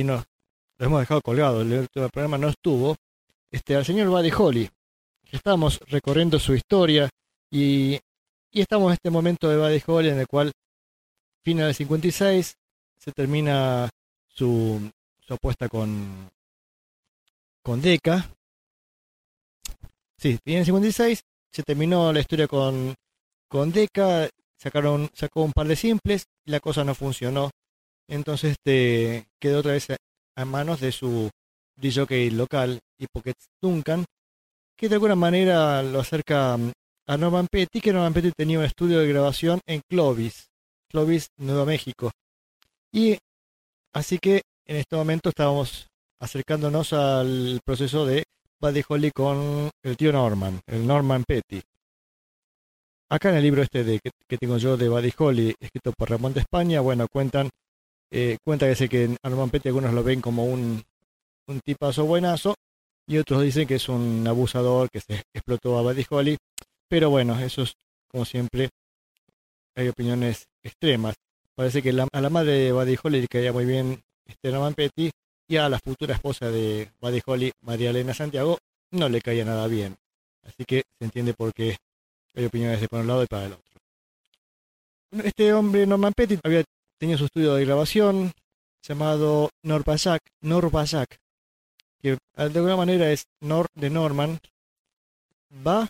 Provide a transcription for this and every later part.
Ahí nos lo hemos dejado colgado, el último programa no estuvo, este, al señor Buddy Holly. Estamos recorriendo su historia y, y estamos en este momento de Buddy Holly en el cual, final del 56, se termina su, su apuesta con, con Deca. Sí, en el 56 se terminó la historia con, con Deca, sacaron, sacó un par de simples y la cosa no funcionó. Entonces este, quedó otra vez a manos de su DJ local, Hipoquets Duncan, que de alguna manera lo acerca mm, a Norman Petty, que Norman Petty tenía un estudio de grabación en Clovis, Clovis, Nuevo México. Y así que en este momento estábamos acercándonos al proceso de Buddy Holly con el tío Norman, el Norman Petty. Acá en el libro este de, que, tengo yo de Buddy Holly, escrito por Ramón de España, bueno, cuentan eh, cuenta que sé que Norman Petty algunos lo ven como un, un tipazo buenazo y otros dicen que es un abusador que se explotó a Buddy Holly. Pero bueno, eso es como siempre, hay opiniones extremas. Parece que a la madre de Buddy Holly le caía muy bien este Norman Petty y a la futura esposa de Buddy Holly, María Elena Santiago, no le caía nada bien. Así que se entiende por qué hay opiniones de por un lado y para el otro. Este hombre, Norman Petty, había tenía su estudio de grabación llamado Norbayak, Norbayak, que de alguna manera es Nor de Norman. Va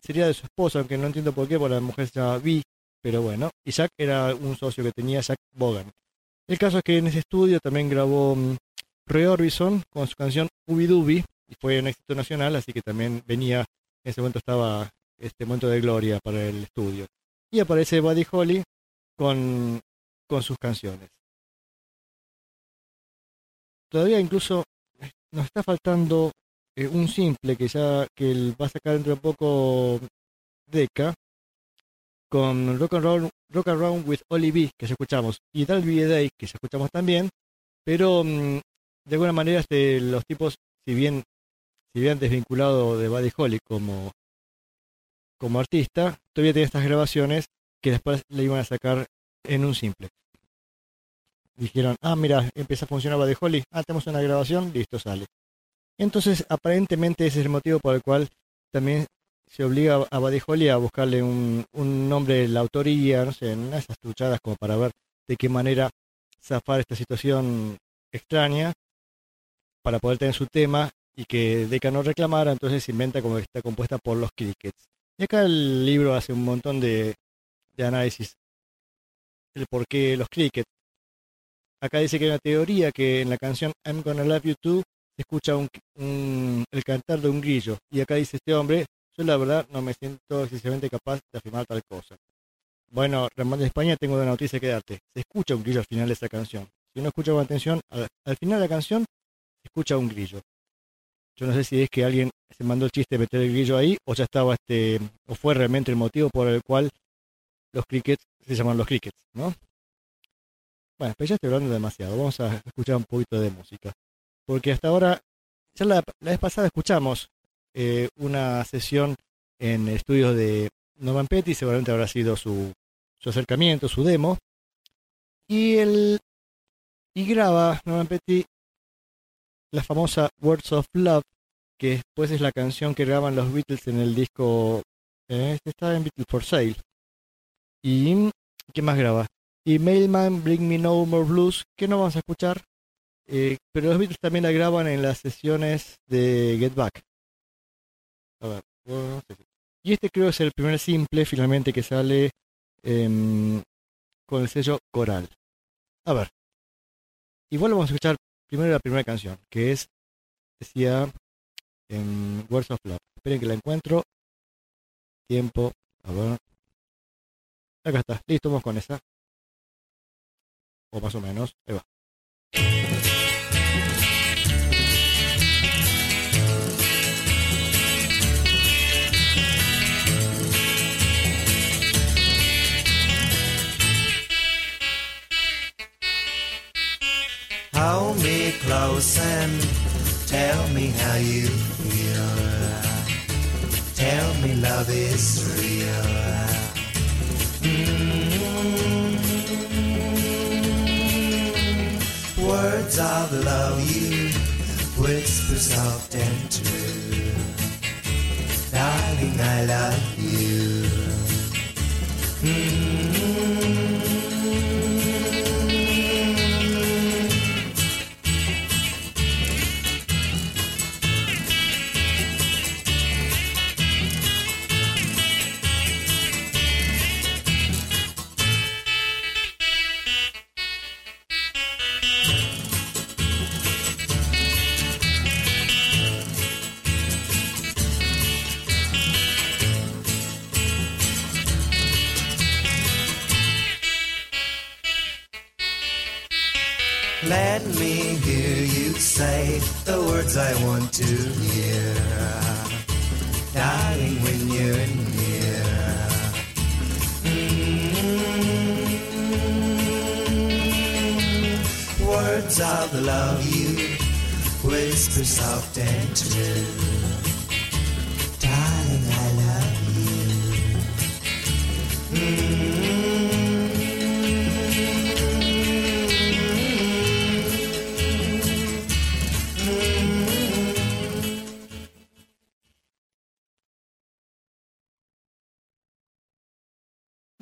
sería de su esposa, aunque no entiendo por qué, porque la mujer se llama Vi, pero bueno. Jack era un socio que tenía, Jack Bogan. El caso es que en ese estudio también grabó um, Roy Orbison con su canción Ubi Dubi, y fue un éxito nacional, así que también venía, en ese momento estaba este momento de gloria para el estudio. Y aparece Buddy Holly con con sus canciones. Todavía incluso nos está faltando eh, un simple que ya que va a sacar dentro de poco Deca con Rock and Roll Rock Around with Oli B que ya escuchamos y Dalby Day que ya escuchamos también pero mm, de alguna manera este, los tipos si bien si bien desvinculado de Buddy Holly como como artista todavía tiene estas grabaciones que después le iban a sacar en un simple. Dijeron, ah, mira, empieza a funcionar Buddy ah, tenemos una grabación, listo, sale. Entonces, aparentemente ese es el motivo por el cual también se obliga a Buddy a buscarle un, nombre de la autoría, no sé, en esas truchadas como para ver de qué manera zafar esta situación extraña para poder tener su tema y que Deca no reclamara, entonces se inventa como que está compuesta por los crickets. Y acá el libro hace un montón de, de análisis el por qué los crickets. Acá dice que hay una teoría que en la canción I'm Gonna Love You Too se escucha un, el cantar de un grillo. Y acá dice este hombre, yo la verdad no me siento excesivamente capaz de afirmar tal cosa. Bueno, Ramón de España, tengo una noticia que darte. Se escucha un grillo al final de esa canción. Si uno escucha con atención, al, final de la canción se escucha un grillo. Yo no sé si es que alguien se mandó el chiste de meter el grillo ahí o ya estaba este o fue realmente el motivo por el cual los crickets se llaman los crickets, ¿no? Bueno, pero ya estoy hablando demasiado. Vamos a escuchar un poquito de música. Porque hasta ahora, ya la, vez pasada escuchamos eh, una sesión en estudios de Norman Petty, seguramente habrá sido su, su acercamiento, su demo. Y el y graba Norman Petty la famosa Words of Love, que después es la canción que graban los Beatles en el disco. Eh, este está en Beatles for Sale. Y ¿qué más graba? Y Mailman, Bring Me No More Blues, que no vamos a escuchar, eh, pero los Beatles también la graban en las sesiones de Get Back. A ver, Y este creo es el primer simple finalmente que sale em, con el sello coral. A ver. Igual vamos a escuchar primero la primera canción, que es, decía, en em, Words of Love. Esperen que la encuentro. Tiempo. A ver. Acá está, listo, vamos con esa. O más o menos, ahí va. Hold me close and tell me how you feel. Tell me love is real. Words of love you whisper soft and true. Darling, I love you. Let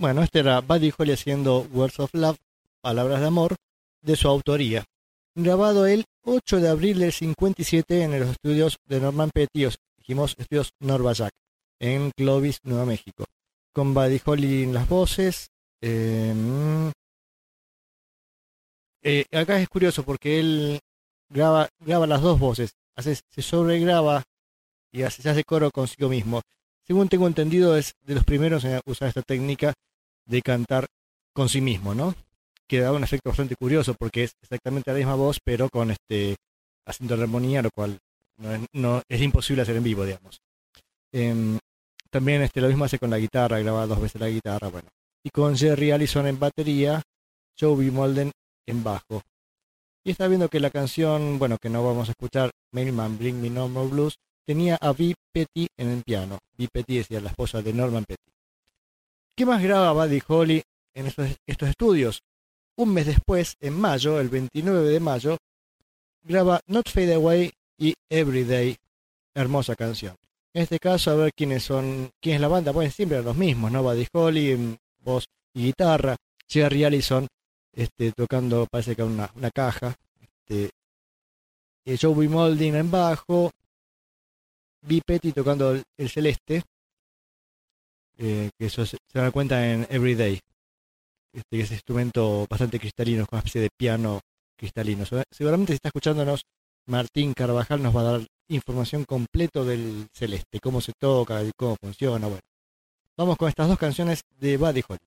Bueno, este era Buddy Holly haciendo Words of Love, Palabras de Amor, de su autoría. Grabado el 8 de abril del 57 en los estudios de Norman Petty, os dijimos estudios Norvajack, en Clovis, Nueva México. Con Buddy Holly en las voces. eh, mm, eh, acá es curioso porque él graba, graba las dos voces, hace, se sobregraba y hace, se hace coro consigo mismo. Según tengo entendido, es de los primeros en usar esta técnica de cantar con sí mismo, ¿no? Que da un efecto bastante curioso porque es exactamente la misma voz, pero con este de armonía, lo cual no es, no- es imposible hacer en vivo, digamos. Em, también este, lo mismo hace con la guitarra, graba dos veces la guitarra, bueno. Y con Jerry Allison en batería, Joey Molden en bajo. Y está viendo que la canción, bueno, que no vamos a escuchar, Mailman Bring Me No More Blues, tenía a Vi Petty en el piano. Vi Petty decía la esposa de Norman Petty. ¿Qué más graba Buddy Holly en estos, estos estudios? Un mes después, en mayo, el 29 de mayo, graba Not Fade Away y Everyday, hermosa canción. En este caso, a ver quiénes son, quién es la banda, bueno, siempre los mismos, ¿no? Buddy Holly en voz y guitarra, Jerry Allison este, tocando, parece que una, una caja, este, eh, Joey Molding en bajo, B. Petty tocando el celeste, eh, que eso se, se dan cuenta en Everyday, este, instrumento bastante cristalino, con una especie de piano cristalino. Segura- Seguramente si está escuchándonos, Martín Carvajal nos va a dar información completo del celeste, cómo se toca y cómo funciona. Bueno, vamos con estas dos canciones de Buddy Holly.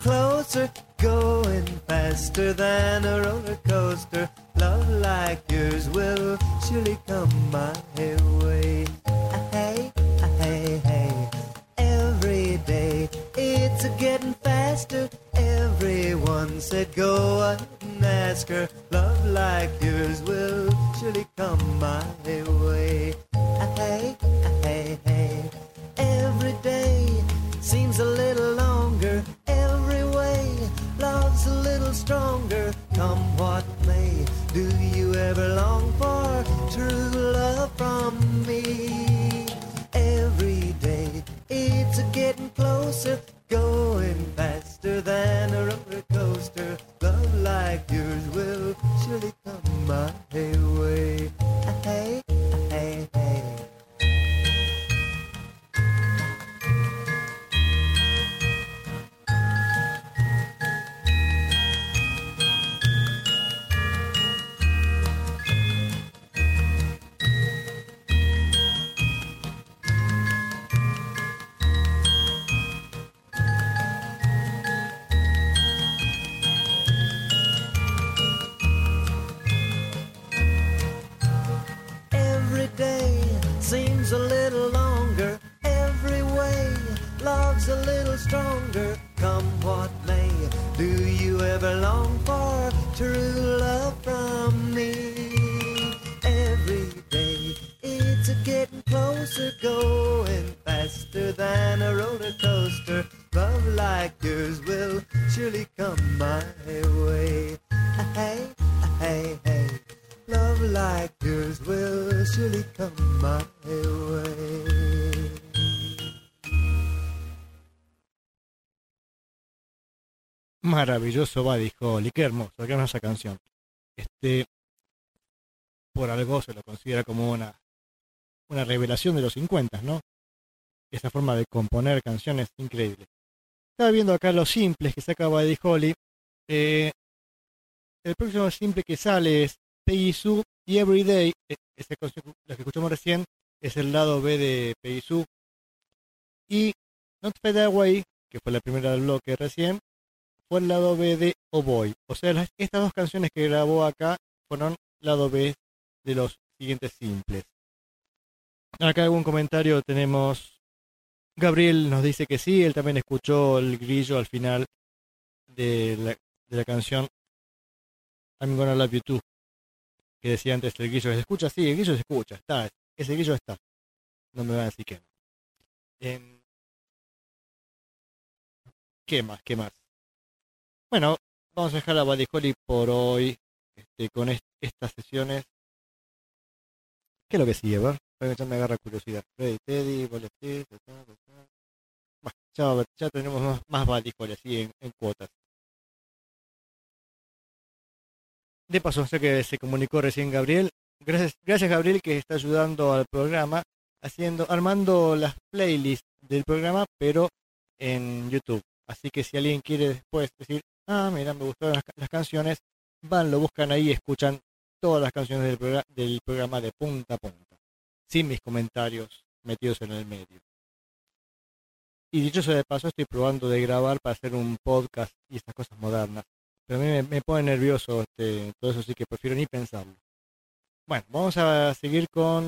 Closer, going faster than a roller coaster. Love like yours will surely come my way. Hey, hey, hey. Every day it's getting faster. Everyone said go ahead and ask her. Love like yours will surely come my Maravilloso Buddy Holly, qué hermoso, qué hermosa canción. Este, por algo se lo considera como una, una revelación de los 50, ¿no? Esa forma de componer canciones increíble. Estaba viendo acá los simples que saca Buddy Holly. Eh, el próximo simple que sale es Peggy Sue y Everyday. E- Esa canción, que escuchamos recién, es el lado B de Peggy Sue. Y Not Fade Away, que fue la primera del bloque recién, fue el lado B de Oh. O sea, estas dos canciones que grabó acá fueron lado B de los siguientes simples. Acá algún comentario tenemos. Gabriel nos dice que sí, él también escuchó el grillo al final de la, de la canción I'm Gonna Love You Too. Que decía antes el grillo, ¿se escucha? Sí, el grillo se escucha, está, ese grillo está. No me van a decir que no. Em, ¿Qué más? ¿Qué más? Bueno, vamos a dejar a Holly por hoy este, con est- estas sesiones. ¿Qué es lo que sigue? A ver, ya me agarra curiosidad. Freddy, Teddy. Bueno, ya, ya tenemos más, más así en, en cuotas. De paso, sé que se comunicó recién Gabriel. Gracias, gracias Gabriel que está ayudando al programa, haciendo, armando las playlists del programa, pero en YouTube. Así que si alguien quiere después decir, ah, mira, me gustaron las, ca- las canciones, van, lo buscan ahí y escuchan todas las canciones del, progra- del programa de punta a punta, sin mis comentarios metidos en el medio. Y dicho sea de paso, estoy probando de grabar para hacer un podcast y estas cosas modernas. Pero a mí me, me pone nervioso este, todo eso, así que prefiero ni pensarlo. Bueno, vamos a seguir con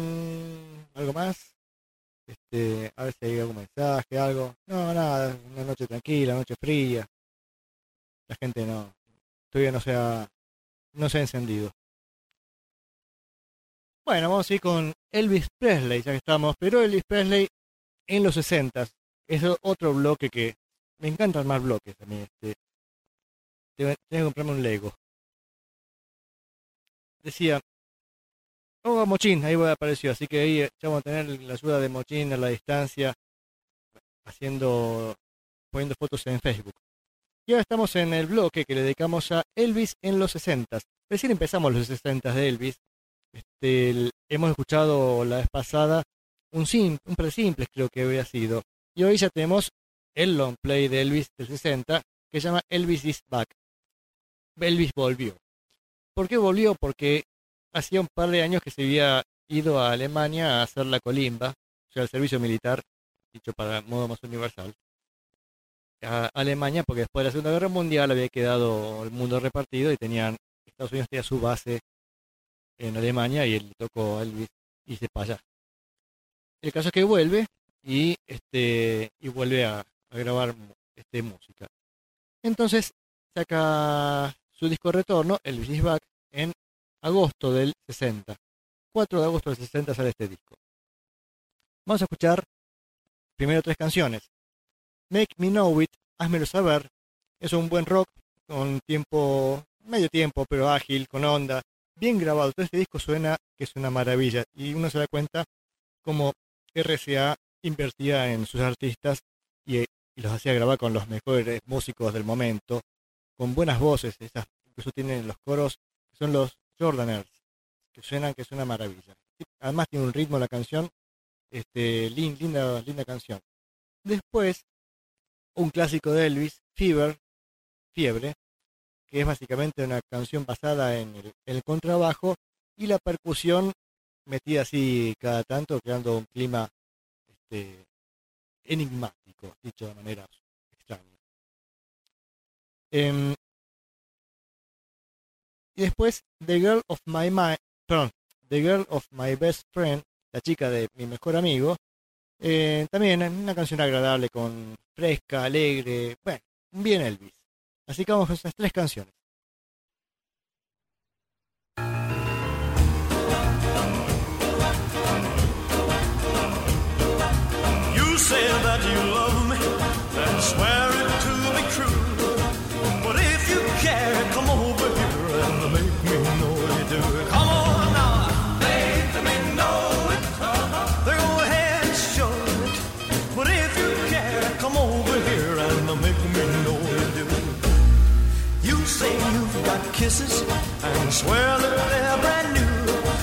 algo más. Este, a ver si hay algún mensaje, algo. No, nada, una noche tranquila, noche fría. La gente no, todavía no se ha, no se ha encendido. Bueno, vamos a ir con Elvis Presley, ya que estamos, pero Elvis Presley en los 60 es otro bloque que me encantan más bloques a mí. Este, tengo, que comprarme un Lego. Decía, oh, Mochín, ahí apareció, así que ahí ya vamos a tener la ayuda de Mochín a la distancia, haciendo, poniendo fotos en Facebook. Y ahora estamos en el bloque que le dedicamos a Elvis en los 60. Recién empezamos los 60 de Elvis. Este, el- hemos escuchado la vez pasada un, sim, un par de simples creo que había sido. Y hoy ya tenemos el long play de Elvis del 60 que se llama Elvis is Back. Elvis volvió. ¿Por qué volvió? Porque hacía un par de años que se había ido a Alemania a hacer la colimba, o sea, el servicio militar, dicho para modo más universal. A Alemania, porque después de la Segunda Guerra Mundial había quedado el mundo repartido y tenían, Estados Unidos tenía su base en Alemania y él le tocó a Elvis irse para allá. El caso es que vuelve y este y vuelve a, grabar este, música. Entonces saca su disco de retorno, Elvis is Back, en agosto del 60. 4 de agosto del 60 sale este disco. Vamos a escuchar primero tres canciones. Make Me Know It, Házmelo Saber, es un buen rock con tiempo, medio tiempo, pero ágil, con onda, bien grabado. Todo este disco suena que es una maravilla y uno se da cuenta cómo RCA invertía en sus artistas y, y los hacía grabar con los mejores músicos del momento, con buenas voces, esas incluso tienen los coros, que son los Jordaners, que suenan que es una maravilla. Además tiene un ritmo la canción, este, lin- linda, linda canción. Después, un clásico de Elvis, Fever, Fiebre, que es básicamente una canción basada en el, contrabajo y la percusión metida así cada tanto, creando un clima este, enigmático, dicho de manera extraña. Em, y después, The Girl of My perdón, The Girl of My Best Friend, la chica de mi mejor amigo, eh, también una canción agradable, con fresca, alegre, bueno, bien Elvis. Así que vamos con esas tres canciones. Me know you do. You say you've got kisses and swear that they're brand new.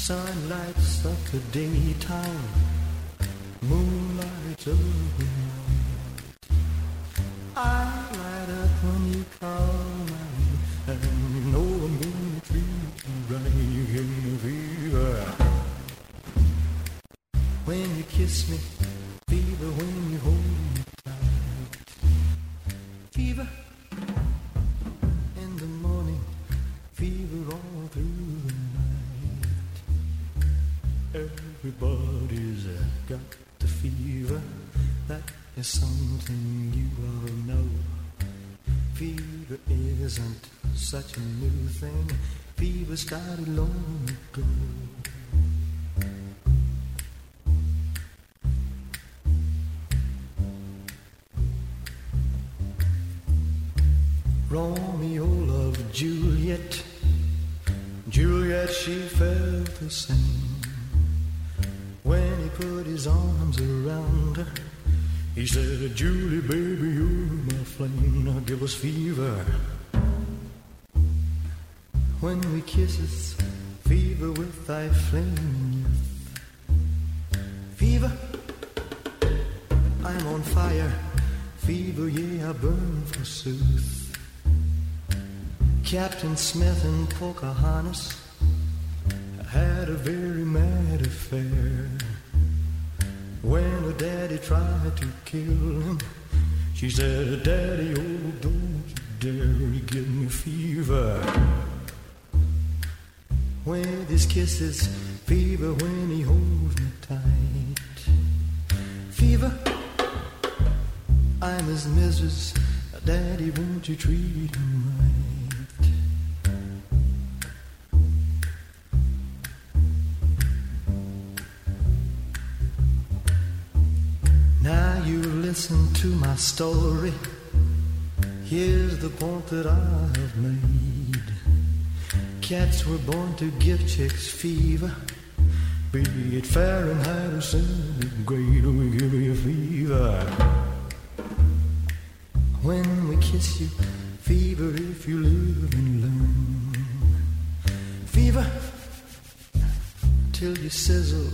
Sun lights up the daytime, moon lights up the night. I light up when you call long ago. Romeo loved Juliet. Juliet, she felt the same. When he put his arms around her, he said, Julie, baby, you're my flame. Now give us fever. When we kisses, fever with thy flame. Fever, I'm on fire. Fever, yeah, I burn forsooth. Captain Smith and Pocahontas had a very mad affair. When her daddy tried to kill him, she said, Daddy, oh, don't you dare give me fever. With his kisses, fever when he holds me tight. Fever, I'm his missus. Daddy, won't you treat him right? Now you listen to my story. Here's the point that I have made. Cats were born to give chicks fever. Be it Fahrenheit or centigrade, we give you fever. When we kiss you, fever if you live and learn. Fever till you sizzle,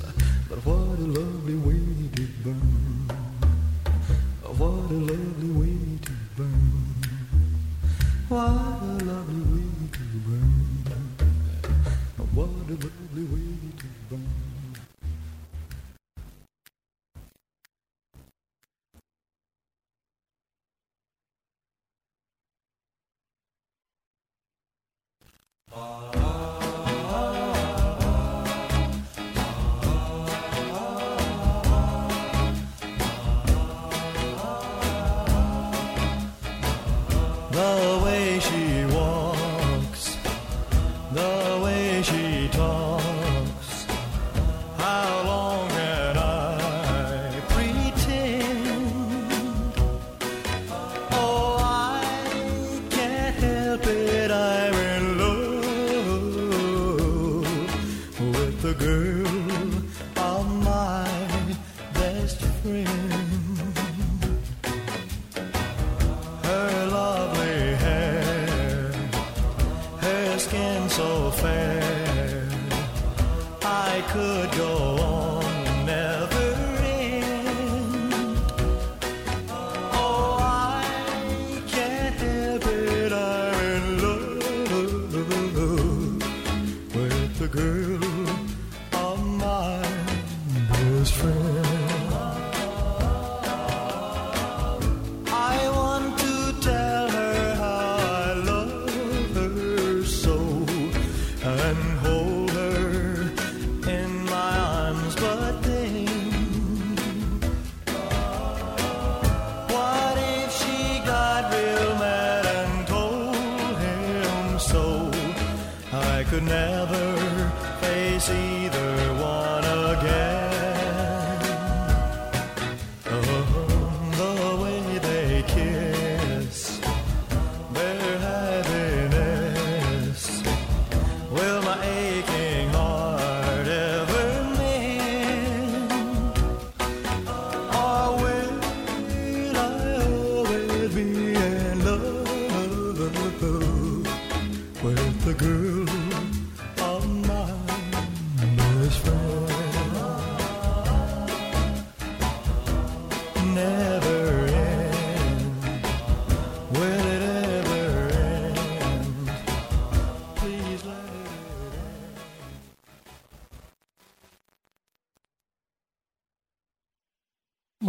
girl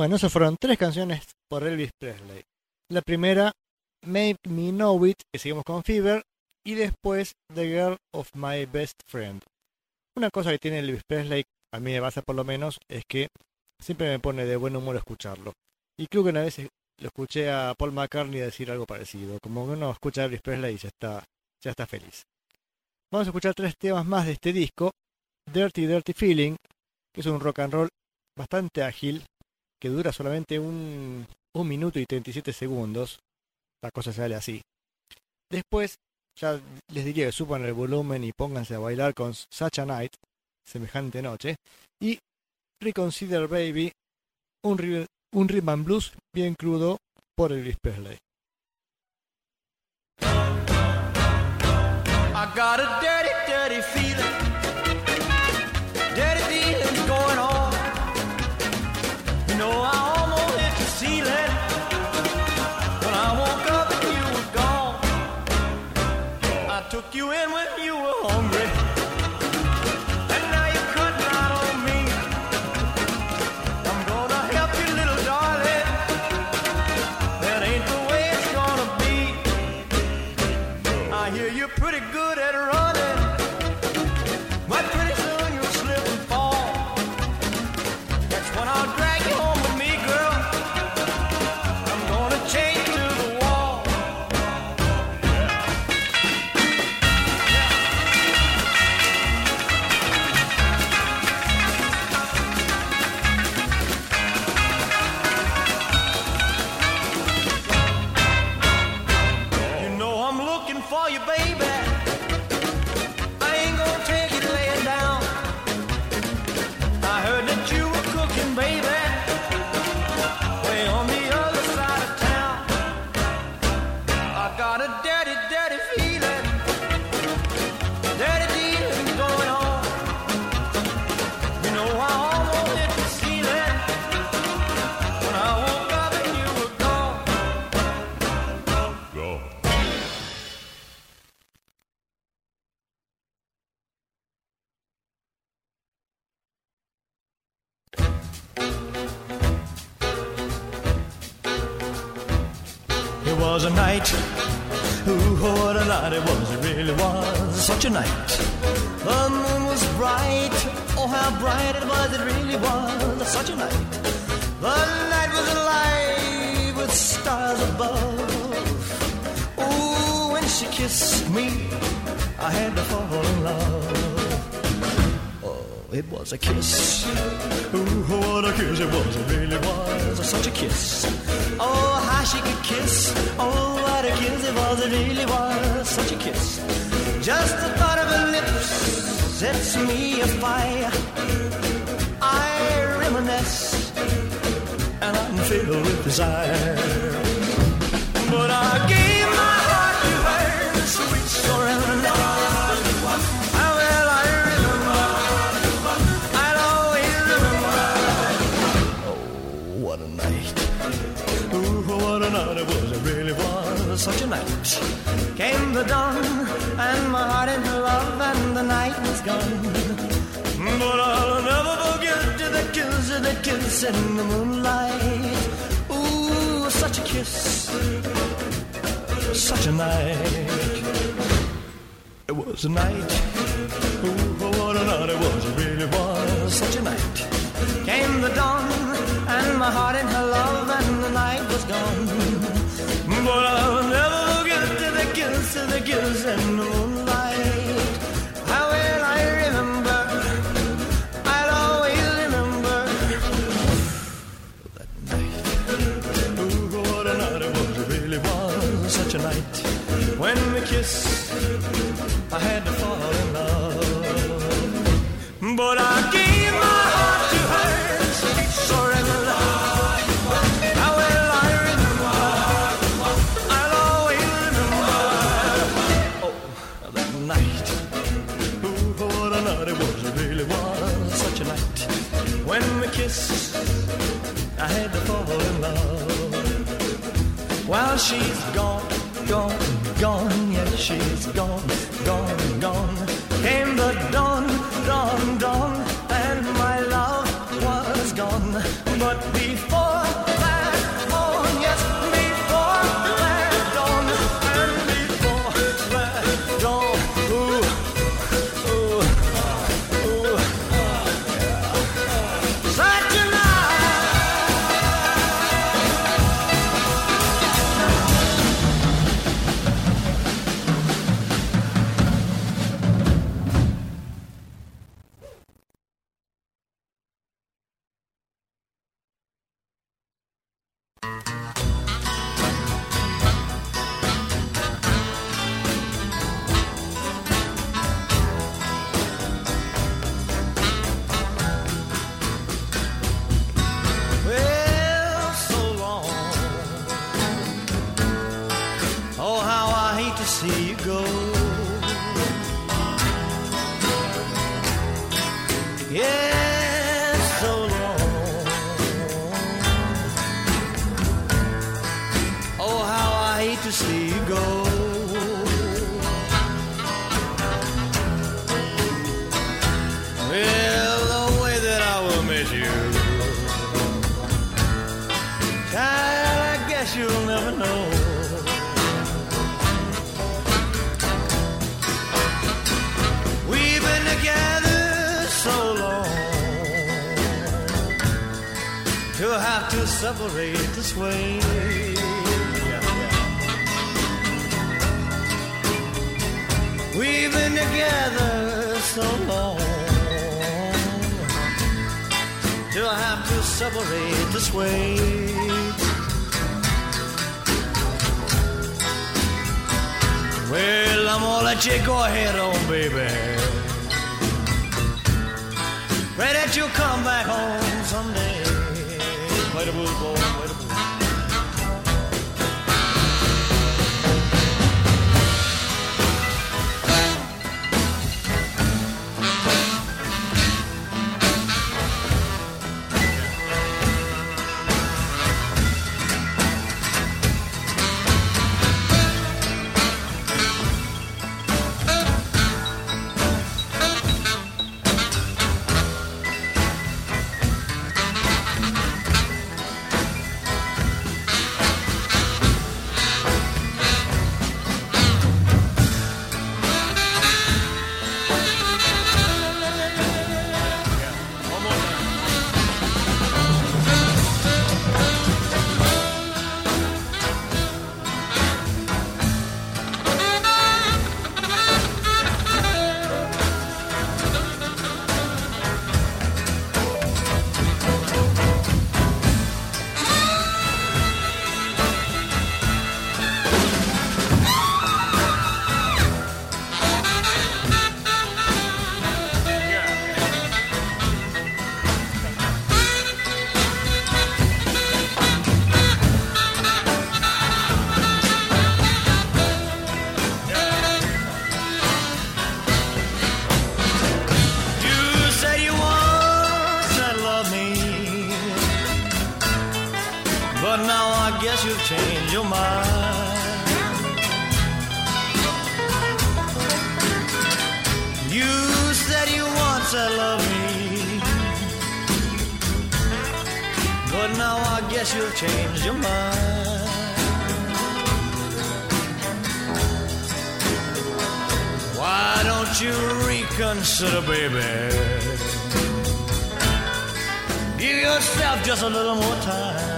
Bueno, esas fueron tres canciones por Elvis Presley. La primera, Make Me Know It, que seguimos con Fever, y después The Girl of My Best Friend. Una cosa que tiene Elvis Presley, a mí me pasa por lo menos, es que siempre me pone de buen humor escucharlo. Y creo que una vez lo escuché a Paul McCartney decir algo parecido, como que uno escucha a Elvis Presley y ya está, ya está feliz. Vamos a escuchar tres temas más de este disco. Dirty Dirty Feeling, que es un rock and roll bastante ágil, que dura solamente un, un minuto y 37 segundos. La cosa sale así. Después, ya les diría que suban el volumen y pónganse a bailar con Such a Night, semejante noche. Y Reconsider Baby, un, un rhythm and blues bien crudo por Elvis Presley. I. you in when night. Ooh, what a night it was. It really was such a night. The moon was bright. Oh, how bright it was. It really was such a night. The night was alive with stars above. Ooh, when she kissed me, I had to fall in love. It was a kiss. Ooh, what a kiss it was. It really was such a kiss. Oh, how she could kiss. Oh, what a kiss it was. It really was such a kiss. Just the thought of her lips sets me afire. I reminisce and I'm filled with desire. But I gave my it was. It really was such a night. Came the dawn, and my heart in love, and the night was gone. But I'll never forget the kiss, the kiss in the moonlight. Ooh, such a kiss, such a night. It was a night. Ooh, what a night it was. It really was such a night. Came the dawn, and my heart in her the in the moonlight. How well I remember, I'll always remember that night. Ooh, what a night it was, it really was such a night. When we kissed, I had to fall she's gone, gone, gone, yeah, she's gone, gone, gone. Came the dawn, dawn, dawn, and my love was gone. But before to have to separate this way. We've been together so long to have to separate this way. Well, I'm gonna let you go ahead on, baby. Pray that you'll come back home someday. Play the blues, boy, I you've changed your mind. You said you once had loved me, but now I guess you've changed your mind. Why don't you reconsider, baby? Give yourself just a little more time.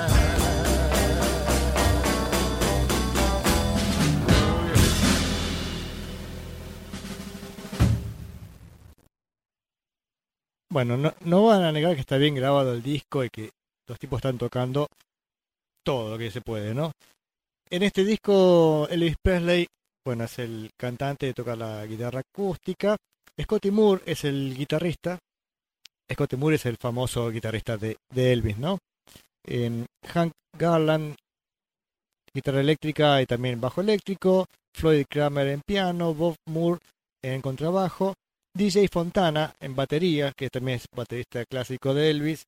Bueno, no, no van a negar que está bien grabado el disco y que los tipos están tocando todo lo que se puede, ¿no? En este disco, Elvis Presley, bueno, es el cantante, toca la guitarra acústica. Scotty Moore es el guitarrista. Scotty Moore es el famoso guitarrista de, de Elvis, ¿no? Em, Hank Garland, guitarra eléctrica y también bajo eléctrico. Floyd Kramer en piano. Bob Moore en contrabajo. DJ Fontana en batería, que también es baterista clásico de Elvis.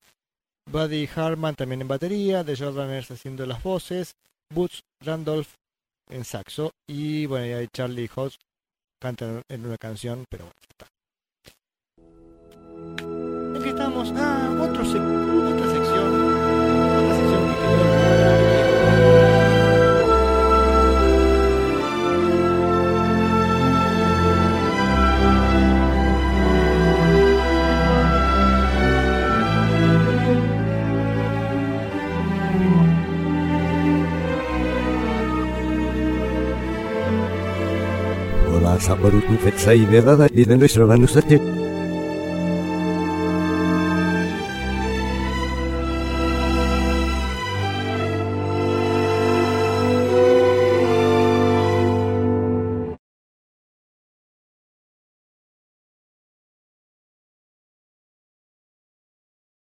Buddy Harman también en batería. The Jordaners haciendo las voces. Boots Randolph en saxo. Y bueno, y ahí Charlie Hodge canta en una canción, pero bueno, ya está. ¿En qué estamos? Ah, otro sec- а, сапар үтін фетса и ведада, иден дойсраван усатет.